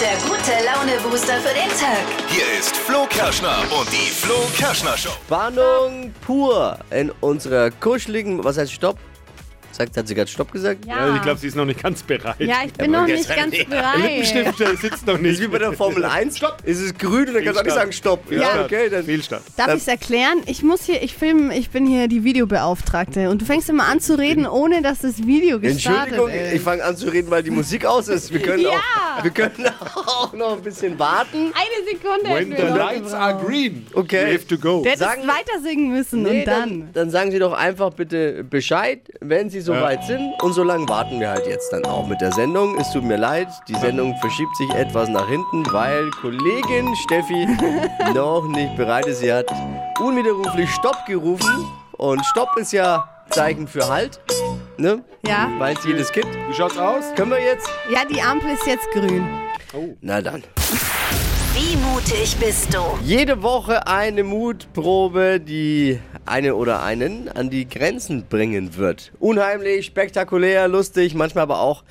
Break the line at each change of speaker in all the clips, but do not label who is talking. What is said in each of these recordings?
der gute Laune-Booster für den Tag.
Hier ist Flo Kerschner und die Flo Kerschner Show.
Spannung pur in unserer kuscheligen, was heißt Stopp? Sagt, hat sie gerade Stopp gesagt?
Ja, ich glaube, sie ist noch nicht ganz bereit.
Ja, ich bin noch nicht ganz
Der
bereit.
Lippenstift äh, sitzt noch nicht.
ist wie bei der Formel 1.
Stopp.
Ist es grün und dann kannst du auch nicht sagen Stopp.
Ja.
okay, dann.
Fehlstart.
Darf ich es erklären? Ich muss hier, ich film, ich bin hier die Videobeauftragte und du fängst immer an zu reden, ohne dass das Video gestartet
Entschuldigung,
ist.
ich fange an zu reden, weil die Musik aus ist. Wir können,
Ja.
auch, wir können auch noch ein bisschen warten.
Eine Sekunde.
When the lights are green,
Okay.
you have to go.
Du hättest
Sagen-
weiter singen müssen
Nee,
und dann.
dann sagen Sie doch einfach bitte Bescheid, wenn Sie soweit sind. Und so lange warten wir halt jetzt dann auch mit der Sendung. Es tut mir leid, die Sendung verschiebt sich etwas nach hinten, weil Kollegin Steffi noch nicht bereit ist. Sie hat unwiderruflich Stopp gerufen. Und Stopp ist ja Zeichen für Halt. Ne?
Ja.
Weiß jedes Kind.
Wie schaut's aus?
Können wir jetzt?
Ja, die Ampel ist jetzt grün.
Na dann.
Wie mutig bist du?
Jede Woche eine Mutprobe, die eine oder einen an die Grenzen bringen wird. Unheimlich, spektakulär, lustig, manchmal aber auch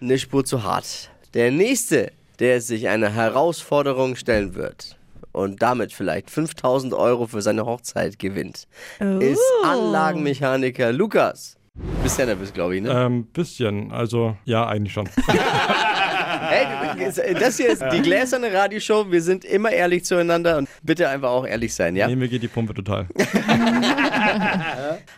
eine Spur zu hart. Der nächste, der sich einer Herausforderung stellen wird und damit vielleicht 5000 Euro für seine Hochzeit gewinnt, ist Anlagenmechaniker Lukas. Bist ja nervös, glaube ich, ne?
Ähm, bisschen, also ja, eigentlich schon.
Hey, das hier ist die gläserne Radioshow. Wir sind immer ehrlich zueinander und bitte einfach auch ehrlich sein, ja?
Nee, mir geht die Pumpe total.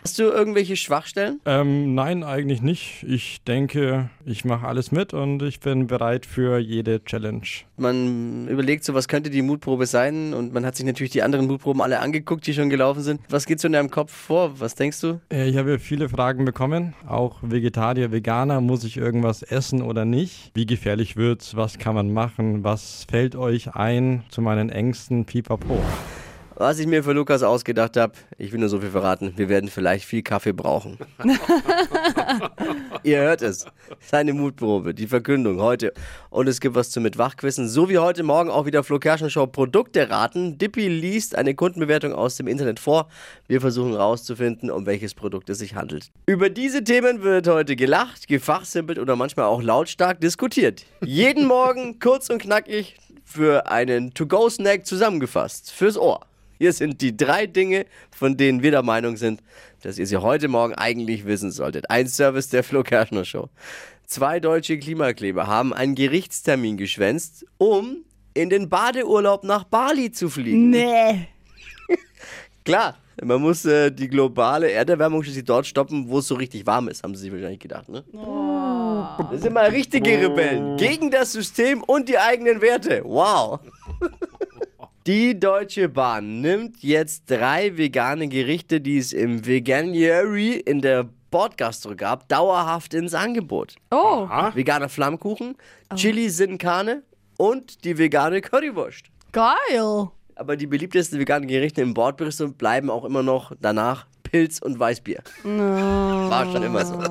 Hast du irgendwelche Schwachstellen?
ähm, nein, eigentlich nicht. Ich denke, ich mache alles mit und ich bin bereit für jede Challenge.
Man überlegt so, was könnte die Mutprobe sein? Und man hat sich natürlich die anderen Mutproben alle angeguckt, die schon gelaufen sind. Was geht so in deinem Kopf vor? Was denkst du?
Äh, ich habe viele Fragen bekommen, auch Vegetarier, Veganer, muss ich irgendwas essen oder nicht? Wie gefährlich wird's? Was kann man machen? Was fällt euch ein zu meinen Ängsten? Pipapo.
Was ich mir für Lukas ausgedacht habe, ich will nur so viel verraten, wir werden vielleicht viel Kaffee brauchen. Ihr hört es. Seine Mutprobe, die Verkündung heute. Und es gibt was zu mit Wachquissen. So wie heute Morgen auch wieder Flo Show Produkte raten. Dippy liest eine Kundenbewertung aus dem Internet vor. Wir versuchen herauszufinden, um welches Produkt es sich handelt. Über diese Themen wird heute gelacht, gefachsimpelt oder manchmal auch lautstark diskutiert. Jeden Morgen kurz und knackig für einen To-Go-Snack zusammengefasst. Fürs Ohr. Hier sind die drei Dinge, von denen wir der Meinung sind, dass ihr sie heute Morgen eigentlich wissen solltet. Ein Service der Flo Kerschner Show. Zwei deutsche Klimakleber haben einen Gerichtstermin geschwänzt, um in den Badeurlaub nach Bali zu fliegen.
Nee.
Klar, man muss äh, die globale Erderwärmung schließlich dort stoppen, wo es so richtig warm ist, haben sie sich wahrscheinlich gedacht, ne? Das sind mal richtige Rebellen. Gegen das System und die eigenen Werte. Wow. Die Deutsche Bahn nimmt jetzt drei vegane Gerichte, die es im Veganuary in der Bordgastro gab, dauerhaft ins Angebot.
Oh.
Veganer Flammkuchen, Chili Sin Carne und die vegane Currywurst.
Geil.
Aber die beliebtesten veganen Gerichte im Bordbistro bleiben auch immer noch danach Pilz und Weißbier. War schon immer so.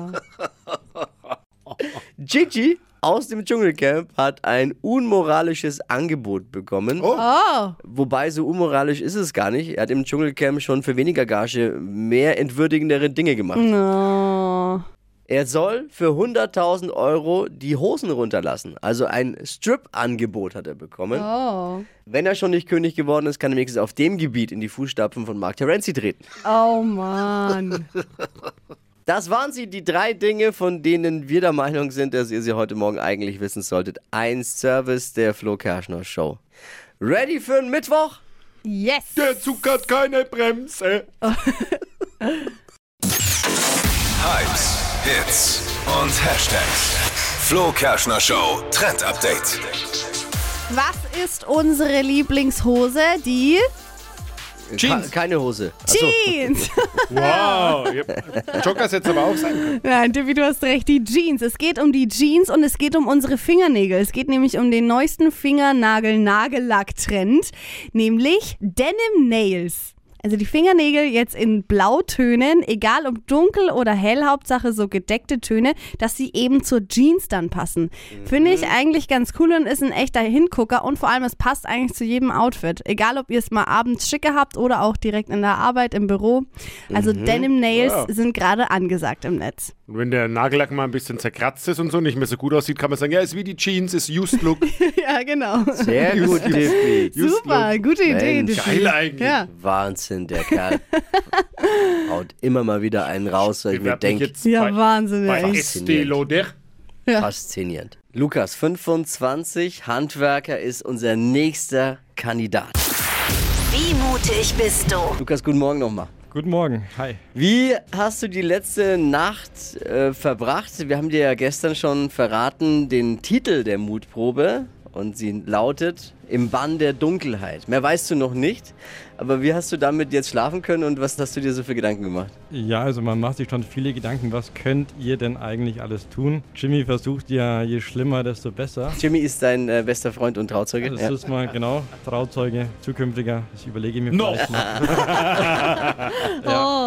Gigi aus dem Dschungelcamp hat ein unmoralisches Angebot bekommen.
Oh.
Wobei, so unmoralisch ist es gar nicht. Er hat im Dschungelcamp schon für weniger Gage mehr entwürdigendere Dinge gemacht.
Oh.
Er soll für 100.000 Euro die Hosen runterlassen. Also ein Strip-Angebot hat er bekommen.
Oh.
Wenn er schon nicht König geworden ist, kann er wenigstens auf dem Gebiet in die Fußstapfen von Mark Terenzi treten.
Oh Mann.
Das waren sie, die drei Dinge, von denen wir der Meinung sind, dass ihr sie heute Morgen eigentlich wissen solltet. Ein Service der Flo Kerschner Show. Ready für einen Mittwoch?
Yes.
Der Zug hat keine Bremse.
Hypes, Hits und Hashtags. Flo Kerschner Show Trend Update.
Was ist unsere Lieblingshose? Die
Jeans.
Ke- keine Hose. Achso.
Jeans.
Wow. Joggers es aber auch sein können.
Nein, Tippi, du hast recht. Die Jeans. Es geht um die Jeans und es geht um unsere Fingernägel. Es geht nämlich um den neuesten Fingernagel-Nagellack-Trend, nämlich Denim Nails. Also die Fingernägel jetzt in Blautönen, egal ob dunkel oder hell, Hauptsache so gedeckte Töne, dass sie eben zur Jeans dann passen. Finde ich eigentlich ganz cool und ist ein echter Hingucker und vor allem es passt eigentlich zu jedem Outfit. Egal ob ihr es mal abends schicke habt oder auch direkt in der Arbeit, im Büro. Also Denim Nails
Ja.
sind gerade angesagt im Netz.
Und wenn der Nagellack mal ein bisschen zerkratzt ist und so, nicht mehr so gut aussieht, kann man sagen, ja, ist wie die Jeans, ist Used Look.
ja, genau.
Sehr gut.
Super, gute Idee.
Geil eigentlich.
Ja.
Wahnsinn, der Kerl. Haut immer mal wieder einen raus, weil ich mir denke,
Ja, Wahnsinn,
bei. Estée Lauder.
faszinierend. Lukas, 25, Handwerker ist unser nächster Kandidat.
Wie mutig bist du?
Lukas, guten Morgen nochmal.
Guten Morgen, hi.
Wie hast du die letzte Nacht äh, verbracht? Wir haben dir ja gestern schon verraten den Titel der Mutprobe und sie lautet Im Bann der Dunkelheit. Mehr weißt du noch nicht, aber wie hast du damit jetzt schlafen können und was hast du dir so für Gedanken gemacht?
Ja, also man macht sich schon viele Gedanken, was könnt ihr denn eigentlich alles tun? Jimmy versucht ja, je schlimmer, desto besser.
Jimmy ist dein äh, bester Freund und Trauzeuge.
Das
Ja.
ist mal genau Trauzeuge, zukünftiger. Das überlege ich mir vielleicht mal. ja.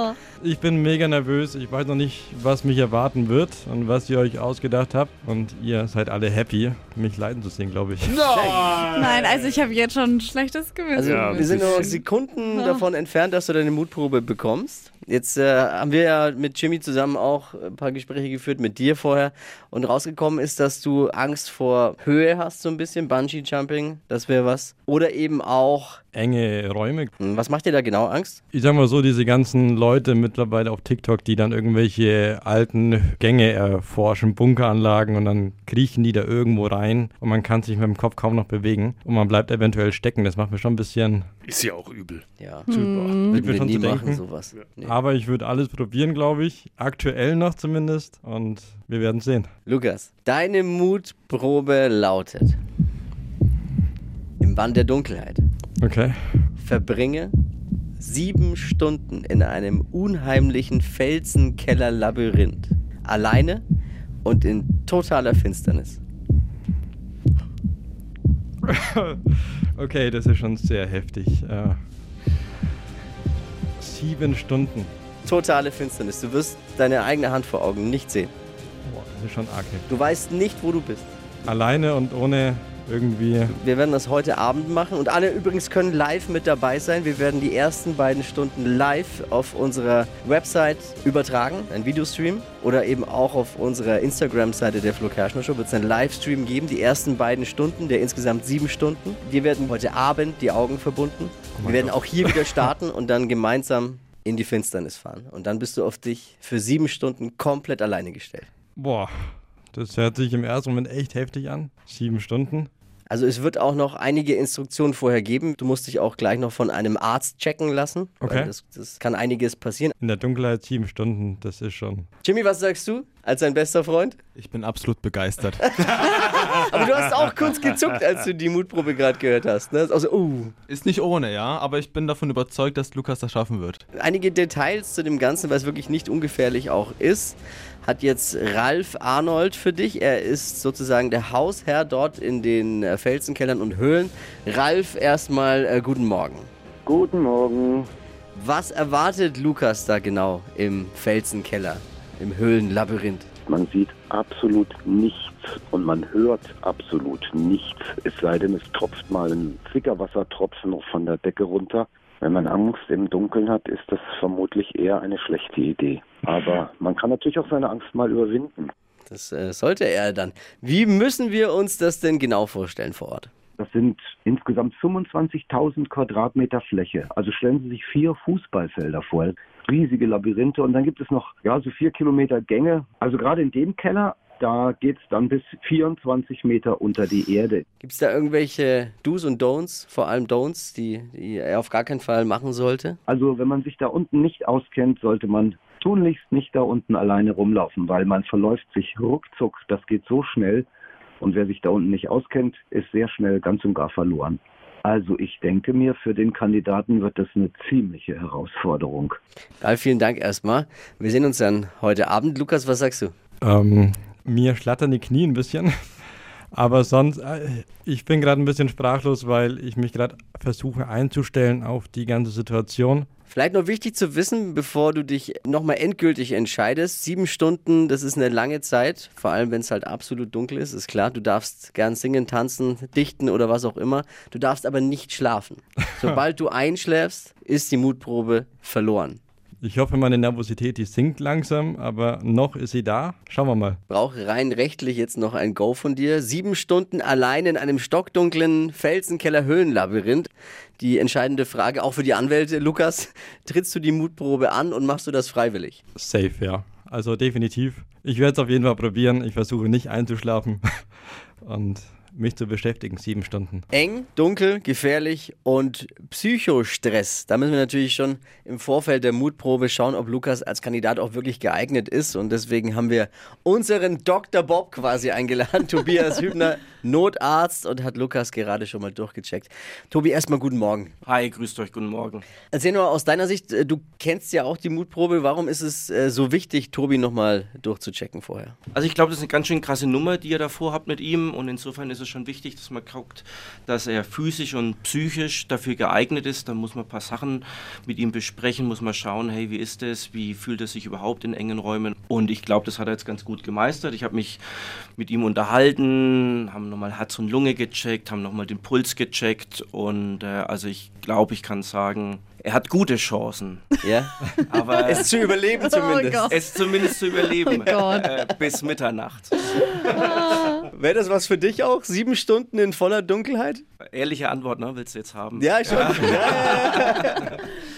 Ich bin mega nervös. Ich weiß noch nicht, was mich erwarten wird und was ihr euch ausgedacht habt. Und ihr seid alle happy, mich leiden zu sehen, glaube ich.
Nein, also ich habe jetzt schon ein schlechtes Gewissen.
Also
Ja,
wir sind nur. Sekunden davon entfernt, dass du deine Mutprobe bekommst. Jetzt äh, haben wir ja mit Jimmy zusammen auch ein paar Gespräche geführt, mit dir vorher. Und rausgekommen ist, dass du Angst vor Höhe hast, so ein bisschen. Bungee-Jumping, das wäre was. Oder eben auch,
Enge Räume.
hm, was macht dir da genau Angst?
Ich sag mal so, diese ganzen Leute mittlerweile auf TikTok, die dann irgendwelche alten Gänge erforschen, Bunkeranlagen und dann kriechen die da irgendwo rein und man kann sich mit dem Kopf kaum noch bewegen und man bleibt eventuell stecken. Das macht mir schon ein bisschen.
Ist ja auch übel.
Ja,
Ich
würden wir
schon
nie
zu
machen,
denken.
sowas. Nee.
Aber ich würde alles probieren, glaube ich. Aktuell noch zumindest. Und wir werden sehen.
Lukas, deine Mutprobe lautet: Im Bann der Dunkelheit.
Okay.
verbringe sieben Stunden in einem unheimlichen Felsenkeller-Labyrinth. Alleine und in totaler Finsternis.
Okay, das ist schon sehr heftig. Äh, sieben Stunden.
Totale Finsternis. Du wirst deine eigene Hand vor Augen nicht sehen.
Boah, das ist schon arg heftig.
Du weißt nicht, wo du bist.
Alleine und ohne irgendwie.
Wir werden das heute Abend machen und alle übrigens können live mit dabei sein. Wir werden die ersten beiden Stunden live auf unserer Website übertragen, ein Videostream oder eben auch auf unserer Instagram-Seite der Flo Kerschner Show wird es einen Livestream geben, die ersten beiden Stunden, der insgesamt sieben Stunden. Wir werden heute Abend die Augen verbunden. Wir werden auch hier wieder starten und dann gemeinsam in die Finsternis fahren. Und dann bist du auf dich für sieben Stunden komplett alleine gestellt.
Boah, das hört sich im ersten Moment echt heftig an. Sieben Stunden.
Also es wird auch noch einige Instruktionen vorher geben. Du musst dich auch gleich noch von einem Arzt checken lassen.
Okay.
Weil Das, das kann einiges passieren.
In der Dunkelheit sieben Stunden, das ist schon.
Jimmy, was sagst du als dein bester Freund?
Ich bin absolut begeistert.
Aber du hast auch kurz gezuckt, als du die Mutprobe gerade gehört hast. Ne? Also, uh.
Ist nicht ohne, ja, aber ich bin davon überzeugt, dass Lukas das schaffen wird.
Einige Details zu dem Ganzen, weil es wirklich nicht ungefährlich auch ist, hat jetzt Ralf Arnold für dich. Er ist sozusagen der Hausherr dort in den äh, Felsenkellern und Höhlen. Ralf, erstmal äh, guten Morgen.
Guten Morgen.
Was erwartet Lukas da genau im Felsenkeller, im Höhlenlabyrinth?
Man sieht absolut nichts und man hört absolut nichts. Es sei denn, es tropft mal ein Fickerwassertropfen noch von der Decke runter. Wenn man Angst im Dunkeln hat, ist das vermutlich eher eine schlechte Idee. Aber man kann natürlich auch seine Angst mal überwinden.
Das äh, sollte er dann. Wie müssen wir uns das denn genau vorstellen vor Ort?
Das sind insgesamt 25.000 Quadratmeter Fläche. Also stellen Sie sich vier Fußballfelder vor. Riesige Labyrinthe. Und dann gibt es noch ja, so vier Kilometer Gänge. Also gerade in dem Keller, da geht es dann bis 24 Meter unter die Erde.
Gibt es da irgendwelche Do's und Don'ts, vor allem Don'ts, die, die er auf gar keinen Fall machen sollte?
Also wenn man sich da unten nicht auskennt, sollte man tunlichst nicht da unten alleine rumlaufen, weil man verläuft sich ruckzuck. Das geht so schnell. Und wer sich da unten nicht auskennt, ist sehr schnell ganz und gar verloren. Also ich denke mir, für den Kandidaten wird das eine ziemliche Herausforderung.
Ralf, vielen Dank erstmal. Wir sehen uns dann heute Abend. Lukas, was sagst du?
Ähm, mir schlattern die Knie ein bisschen. Aber sonst, äh, ich bin gerade ein bisschen sprachlos, weil ich mich gerade versuche einzustellen auf die ganze Situation.
Vielleicht noch wichtig zu wissen, bevor du dich nochmal endgültig entscheidest. Sieben Stunden, das ist eine lange Zeit, vor allem wenn es halt absolut dunkel ist. Ist klar, du darfst gern singen, tanzen, dichten oder was auch immer. Du darfst aber nicht schlafen. Sobald du einschläfst, ist die Mutprobe verloren.
Ich hoffe, meine Nervosität, die sinkt langsam, aber noch ist sie da. Schauen wir mal.
Brauche rein rechtlich jetzt noch ein Go von dir. Sieben Stunden allein in einem stockdunklen Felsenkeller-Höhlenlabyrinth. Die entscheidende Frage auch für die Anwälte. Lukas, trittst du die Mutprobe an und machst du das freiwillig?
Safe, ja. Also definitiv. Ich werde es auf jeden Fall probieren. Ich versuche nicht einzuschlafen und mich zu beschäftigen, sieben Stunden.
Eng, dunkel, gefährlich und Psychostress. Da müssen wir natürlich schon im Vorfeld der Mutprobe schauen, ob Lukas als Kandidat auch wirklich geeignet ist. Und deswegen haben wir unseren Dr. Bob quasi eingeladen, Tobias Hübner, Notarzt, und hat Lukas gerade schon mal durchgecheckt. Tobi, erstmal guten Morgen.
Hi, grüßt euch, guten Morgen.
Erzähl nur aus deiner Sicht, äh, du kennst ja auch die Mutprobe. Warum ist es äh, so wichtig, Tobi nochmal durchzuchecken vorher?
Also ich glaube, das ist eine ganz schön krasse Nummer, die ihr davor habt mit ihm und insofern ist es schon wichtig, dass man guckt, dass er physisch und psychisch dafür geeignet ist. Dann muss man ein paar Sachen mit ihm besprechen, muss man schauen, hey, wie ist es, wie fühlt er sich überhaupt in engen Räumen und ich glaube, das hat er jetzt ganz gut gemeistert. Ich habe mich mit ihm unterhalten, haben nochmal Herz und Lunge gecheckt, haben nochmal den Puls gecheckt und äh, also ich glaube, ich kann sagen, er hat gute Chancen.
Ja?
Aber
Es zu überleben zumindest.
Gott.
es zumindest zu überleben
Oh Gott.
äh, bis Mitternacht.
Wäre das was für dich auch? Sieben Stunden in voller Dunkelheit?
Ehrliche Antwort, ne, willst du jetzt haben?
Ja, schon. Ja.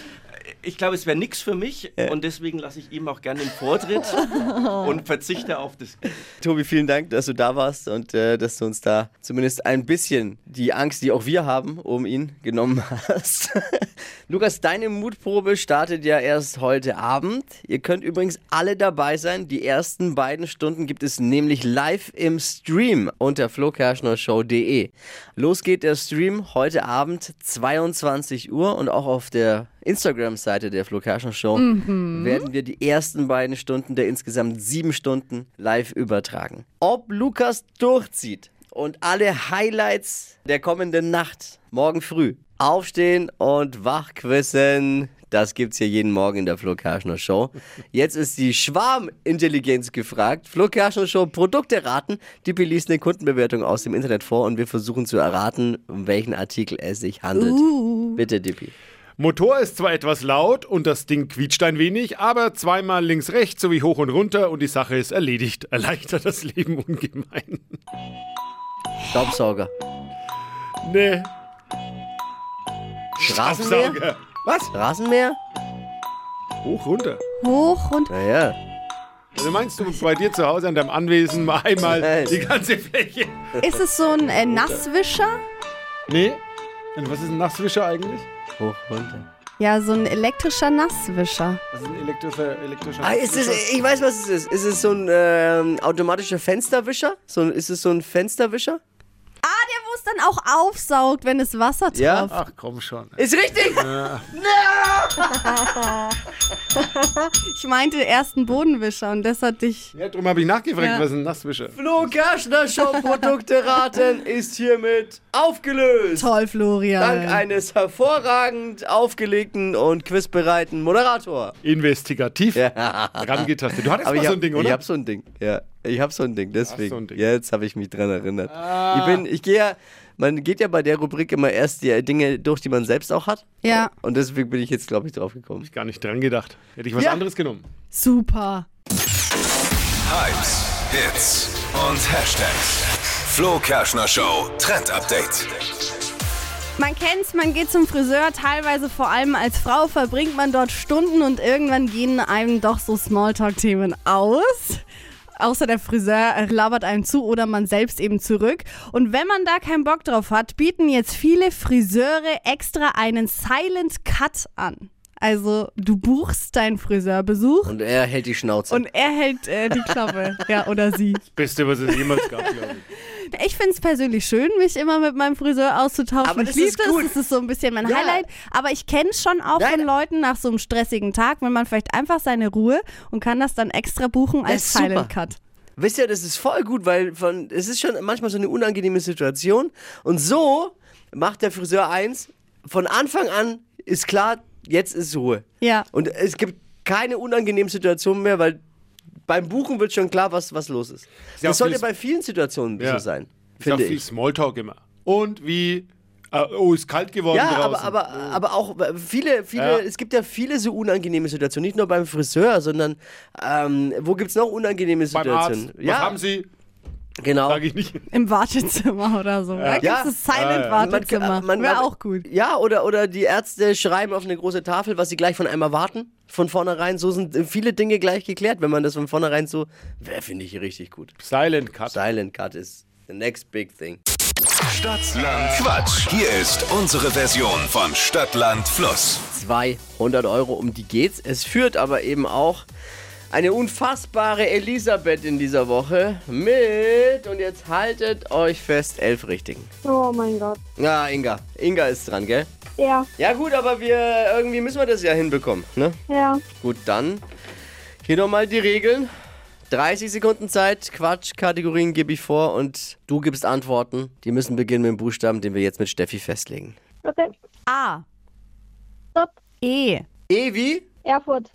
Ich glaube, es wäre nichts für mich und deswegen lasse ich ihm auch gerne den Vortritt und verzichte auf das.
Tobi, vielen Dank, dass du da warst und äh, dass du uns da zumindest ein bisschen die Angst, die auch wir haben, um ihn genommen hast. Lukas, deine Mutprobe startet ja erst heute Abend. Ihr könnt übrigens alle dabei sein. Die ersten beiden Stunden gibt es nämlich live im Stream unter flokerschnershow.de. Los geht der Stream heute Abend 22 Uhr und auch auf der Instagram-Seite der Flo Kerschner Show werden wir die ersten beiden Stunden der insgesamt sieben Stunden live übertragen. Ob Lukas durchzieht und alle Highlights der kommenden Nacht morgen früh aufstehen und wachquissen, das gibt's hier jeden Morgen in der Flo Kerschner Show. Jetzt ist die Schwarmintelligenz gefragt. Flo Kerschner Show Produkte raten. Dippi liest eine Kundenbewertung aus dem Internet vor und wir versuchen zu erraten, um welchen Artikel es sich handelt. Bitte, Dippi.
Motor ist zwar etwas laut und das Ding quietscht ein wenig, aber zweimal links, rechts sowie hoch und runter und die Sache ist erledigt. Erleichtert das Leben ungemein.
Staubsauger.
Nee.
Straßenmäher?
Staubsauger.
Was? Rasenmäher?
Hoch, runter.
Hoch und
Naja.
Also meinst du bei dir zu Hause an deinem Anwesen mal einmal
Nein.
die ganze Fläche?
ist es so ein äh, Nasswischer?
Nee. Und was ist ein Nasswischer eigentlich?
Hoch, runter.
Ja, so ein elektrischer Nasswischer.
Das ist ein elektrischer, elektrischer
Ah, ist es, ich weiß, was es ist. Ist es so ein ähm, automatischer Fensterwischer? So, ein- ist es so ein Fensterwischer?
Ah, der, wo es dann auch aufsaugt, wenn es Wasser trifft.
Ja.
Ach komm schon.
Ist richtig!
Ich meinte erst einen Bodenwischer und das hat dich.
Ja, darum habe ich nachgefragt,
Ja.
was ist ein Nasswischer?
Flo Kerschner Show Produkte raten ist hiermit aufgelöst.
Toll, Florian.
Dank eines hervorragend aufgelegten und quizbereiten Moderator.
Investigativ
Ja.
rangetastet. Du hattest
Aber
mal
ich
so ein Ding,
Ich
oder?
hab so ein Ding, ja. Ich hab so ein Ding, deswegen.
so ein Ding.
Jetzt habe ich mich dran erinnert. Ich bin, ich gehe ja, man geht ja bei der Rubrik immer erst die Dinge durch, die man selbst auch hat.
Ja,
Und deswegen bin ich jetzt, glaube ich, drauf gekommen.
Gar nicht dran gedacht. Hätte ich was
Ja.
anderes genommen.
super.
Hypes, Hits und Hashtags. Flo Kerschner Show Trend Update.
Man kennt's, man geht zum Friseur, teilweise vor allem als Frau verbringt man dort Stunden und irgendwann gehen einem doch so Smalltalk-Themen aus. Außer der Friseur labert einem zu oder man selbst eben zurück. Und wenn man da keinen Bock drauf hat, bieten jetzt viele Friseure extra einen Silent Cut an. Also du buchst deinen Friseurbesuch
Und er hält die Schnauze.
und er hält äh, die Klappe. ja, oder sie.
Beste, was es jemals gab, glaube ich.
Ich finde es persönlich schön, mich immer mit meinem Friseur auszutauschen.
Aber
ich
das
liebe
ist
das,
gut.
das ist so ein bisschen mein
Ja.
Highlight. Aber ich kenne es schon auch
Nein.
von Leuten nach so einem stressigen Tag, wenn man vielleicht einfach seine Ruhe und kann das dann extra buchen
Das
als. Silent Cut.
Wisst ihr, das ist voll gut, weil von, es ist schon manchmal so eine unangenehme Situation. Und so macht der Friseur eins, von Anfang an ist klar, jetzt ist Ruhe.
Ja.
Und es gibt keine unangenehmen Situationen mehr, weil beim Buchen wird schon klar, was, was los ist.
ja
Das sollte bei vielen Situationen
Ja.
so sein,
Ist auch
finde
viel. Smalltalk immer. Und wie, äh, oh, ist kalt geworden
Ja, aber,
draußen.
aber, aber auch äh, viele, viele,
Ja.
es gibt ja viele so unangenehme Situationen. Nicht nur beim Friseur, sondern ähm, wo gibt es noch unangenehme
Beim
Situationen?
Arzt,
ja,
was haben Sie?
Genau.
Sag ich nicht.
Im Wartezimmer oder so. Da
Ja.
das
Ja, ja.
Silent-Wartezimmer.
Man- man-
Wäre auch gut.
Ja, oder, oder die Ärzte schreiben auf eine große Tafel, was sie gleich von einem erwarten. Von vornherein, so sind äh, viele Dinge gleich geklärt, wenn man das von vornherein so, wäre, finde ich richtig gut.
Silent Cut.
Silent Cut is the next big thing.
Stadtland Quatsch. Hier ist unsere Version von Stadtland Fluss.
200 Euro, um die geht's. Es führt aber eben auch eine unfassbare Elisabeth in dieser Woche mit, und jetzt haltet euch fest, elf Richtigen.
Oh mein Gott.
Ja, Inga. Inga ist dran, gell?
Ja,
Ja gut, aber wir, irgendwie müssen wir das ja hinbekommen, ne?
ja.
Gut, dann hier nochmal die Regeln. 30 Sekunden Zeit, Quatsch-Kategorien gebe ich vor und du gibst Antworten. Die müssen beginnen mit dem Buchstaben, den wir jetzt mit Steffi festlegen.
Okay.
A.
Stopp.
E.
E wie?
Erfurt.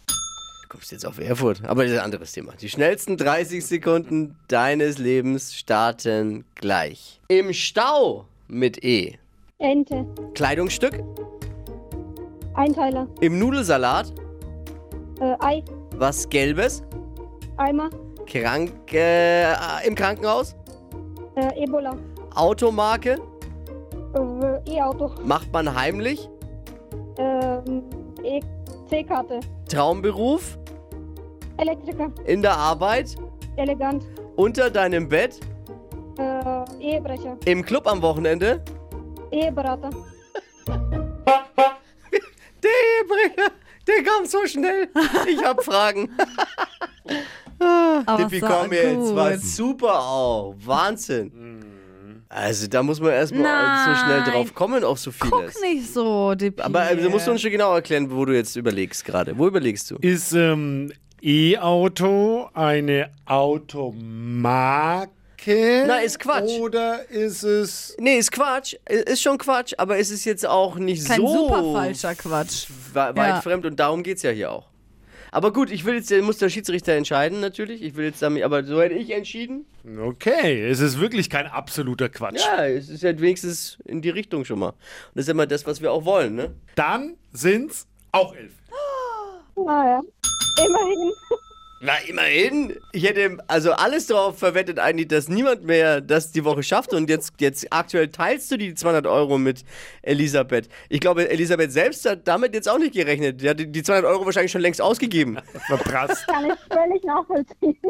Du kommst jetzt auf Erfurt, aber das ist ein anderes Thema. Die schnellsten 30 Sekunden deines Lebens starten gleich. Im Stau mit E.
Ente.
Kleidungsstück.
Einteiler.
Im Nudelsalat.
Äh, Ei.
Was Gelbes.
Eimer.
Krank, äh, Im Krankenhaus.
Äh, Ebola.
Automarke.
Äh, E-Auto.
Macht man heimlich.
Ähm, E-C-Karte.
Traumberuf.
Elektriker.
In der Arbeit.
Elegant.
Unter deinem Bett.
Äh, Ehebrecher.
Im Club am Wochenende.
Eheberater.
Der Ehebringer, der kam so schnell. Ich hab Fragen.
Aber
Tippi,
so
komm jetzt. War super auch. Wahnsinn. Also da muss man erstmal so schnell drauf kommen auf so vieles.
Guck nicht so, Dippi.
Aber äh, du musst uns schon genau erklären, wo du jetzt überlegst gerade. Wo überlegst du?
Ist ähm, E-Auto eine Automarke?
Na, ist Quatsch.
Oder ist es.
Nee, ist Quatsch. Ist schon Quatsch, aber es ist jetzt auch nicht
Kein
so
super falscher Quatsch.
weit
Ja.
fremd und darum geht's ja hier auch. Aber gut, ich will jetzt, muss der Schiedsrichter entscheiden natürlich. Ich will jetzt damit, aber so hätte ich entschieden.
Okay, es ist wirklich kein absoluter Quatsch.
Ja, es ist ja wenigstens in die Richtung schon mal. Und das ist immer das, was wir auch wollen, ne?
Dann sind's auch elf.
Naja. Immerhin.
Na, immerhin. Ich hätte also alles darauf verwettet eigentlich, dass niemand mehr das die Woche schafft. Und jetzt, jetzt aktuell teilst du die 200 Euro mit Elisabeth. Ich glaube, Elisabeth selbst hat damit jetzt auch nicht gerechnet. Die hat die 200 Euro wahrscheinlich schon längst ausgegeben.
Verprasst.
Kann ich völlig nachvollziehen.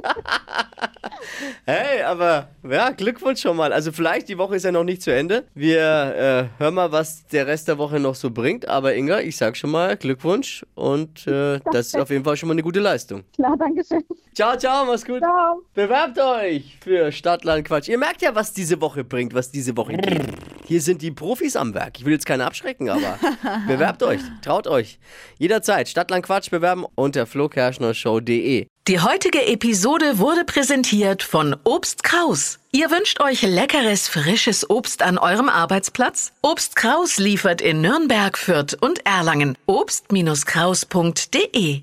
Hey, aber ja, Glückwunsch schon mal. Also vielleicht, die Woche ist ja noch nicht zu Ende. Wir äh, hören mal, was der Rest der Woche noch so bringt. Aber Inga, ich sag schon mal Glückwunsch und äh, das ist auf jeden Fall schon mal eine gute Leistung.
Klar, danke schön.
Ciao, ciao, mach's gut.
Ciao.
Bewerbt euch für Stadtland Quatsch. Ihr merkt ja, was diese Woche bringt, was diese Woche geht. Hier sind die Profis am Werk. Ich will jetzt keine abschrecken, aber bewerbt euch, traut euch. Jederzeit Stadtland Quatsch bewerben unter flokerschnershow.de.
Die heutige Episode wurde präsentiert von Obst Kraus. Ihr wünscht euch leckeres, frisches Obst an eurem Arbeitsplatz? Obst Kraus liefert in Nürnberg, Fürth und Erlangen. Obst-Kraus.de